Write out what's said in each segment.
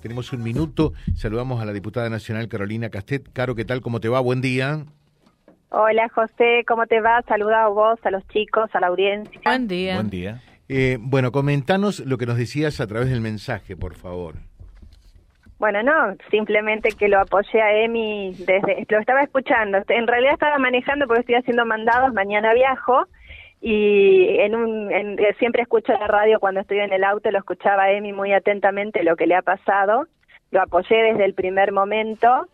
tenemos un minuto. Saludamos a la diputada nacional Carolina Castet. Caro, ¿qué tal? ¿Cómo te va? Buen día. Hola José, ¿cómo te va? Saluda a vos, a los chicos, a la audiencia. Buen día. Buen día. Eh, bueno, comentanos lo que nos decías a través del mensaje, por favor. Bueno, no, simplemente que lo apoyé a Emi desde, lo estaba escuchando, en realidad estaba manejando porque estoy haciendo mandados, mañana viajo y en un, eh, siempre escucho la radio cuando estoy en el auto, lo escuchaba a Emi muy atentamente lo que le ha pasado, lo apoyé desde el primer momento,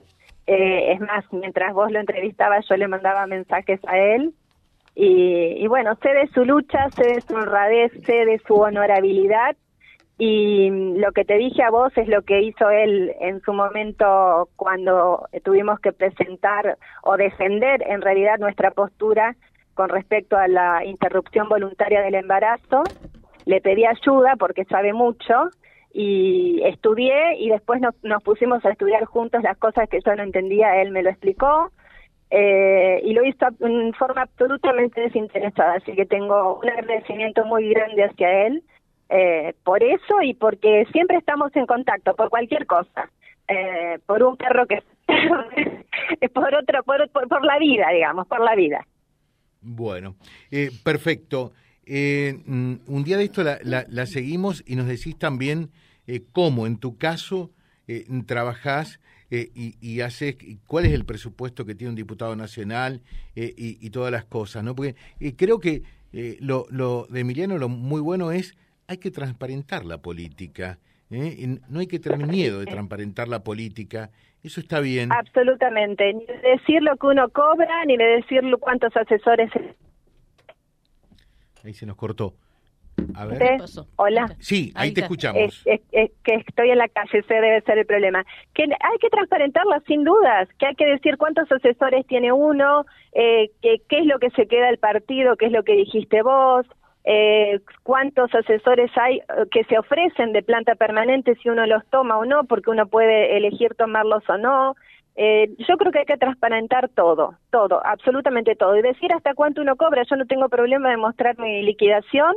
eh, es más, mientras vos lo entrevistabas yo le mandaba mensajes a él. Y, y bueno, sé de su lucha, sé de su honradez, sé de su honorabilidad. Y lo que te dije a vos es lo que hizo él en su momento cuando tuvimos que presentar o defender en realidad nuestra postura con respecto a la interrupción voluntaria del embarazo. Le pedí ayuda porque sabe mucho y estudié y después nos, nos pusimos a estudiar juntos las cosas que yo no entendía, él me lo explicó. Eh, y lo hizo en forma absolutamente desinteresada, así que tengo un agradecimiento muy grande hacia él eh, por eso y porque siempre estamos en contacto por cualquier cosa, eh, por un perro que por otro, por, por, la vida, digamos, por la vida. Bueno, eh, perfecto. Eh, mm, un día de esto la, la, seguimos y nos decís también eh, cómo en tu caso eh, trabajás eh, y, y, haces, cuál es el presupuesto que tiene un diputado nacional y, y, todas las cosas, ¿no? Porque creo que lo, lo de Emiliano lo muy bueno es hay que transparentar la política. ¿Eh? no hay que tener miedo de transparentar la política. Eso está bien. Absolutamente. Ni de decir lo que uno cobra, ni de decir cuántos asesores. Ahí se nos cortó. A ver. Hola. Sí, ahí, te escuchamos. Es, que estoy en la calle, ese debe ser el problema. Que hay que transparentarla sin dudas, que hay que decir cuántos asesores tiene uno, eh, que, qué es lo que se queda del partido, qué es lo que dijiste vos, eh, cuántos asesores hay eh, que se ofrecen de planta permanente si uno los toma o no, porque uno puede elegir tomarlos o no. Eh, yo creo que hay que transparentar todo, todo, absolutamente todo. Y decir hasta cuánto uno cobra, yo no tengo problema de mostrar mi liquidación,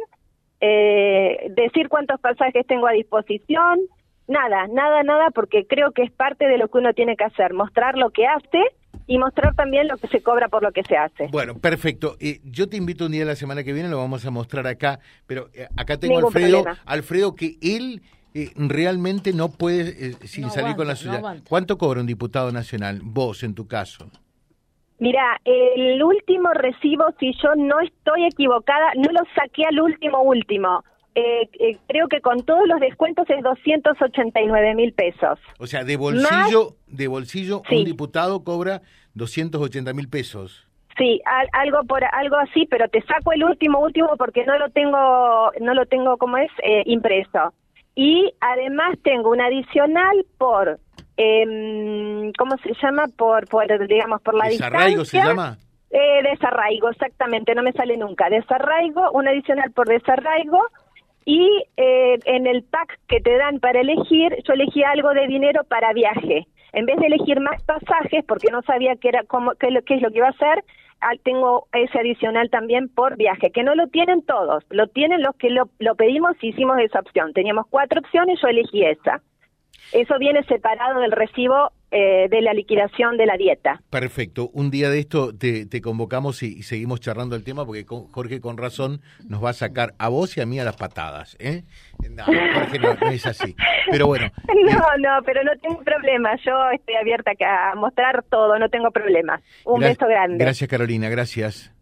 eh, decir cuántos pasajes tengo a disposición, nada, nada, nada, porque creo que es parte de lo que uno tiene que hacer, mostrar lo que hace y mostrar también lo que se cobra por lo que se hace. Bueno, perfecto. Eh, yo te invito un día la semana que viene, lo vamos a mostrar acá, pero eh, acá tengo a Alfredo, Alfredo que él eh, realmente no puede sin salir con la suya. ¿Cuánto cobra un diputado nacional, vos en tu caso? Mira, el último recibo, si yo no estoy equivocada, no lo saqué al último último. Eh, eh, creo que con todos los descuentos es 289 mil pesos. O sea, de bolsillo, de bolsillo un diputado cobra 280 mil pesos. Sí, algo por algo así, pero te saco el último último porque no lo tengo, no lo tengo como es eh, impreso. Y además tengo un adicional por, eh, ¿cómo se llama? Por, por digamos, por la ¿Desarraigo se llama? Eh, desarraigo, exactamente, no me sale nunca. Desarraigo, un adicional por desarraigo y eh, en el pack que te dan para elegir, yo elegí algo de dinero para viaje. En vez de elegir más pasajes, porque no sabía qué, era, cómo, qué, es lo que iba a hacer, ah, tengo ese adicional también por viaje, que no lo tienen todos, lo tienen los que lo, lo pedimos y hicimos esa opción. Teníamos cuatro opciones, yo elegí esa. Eso viene separado del recibo eh, de la liquidación de la dieta. Perfecto. Un día de esto te, convocamos y, seguimos charlando el tema porque Jorge con razón nos va a sacar a vos y a mí a las patadas. ¿eh? No, Jorge no, es así. Pero bueno. No, eh, no, pero no tengo problema. Yo estoy abierta a mostrar todo, no tengo problema. Un beso grande. Gracias Carolina, gracias.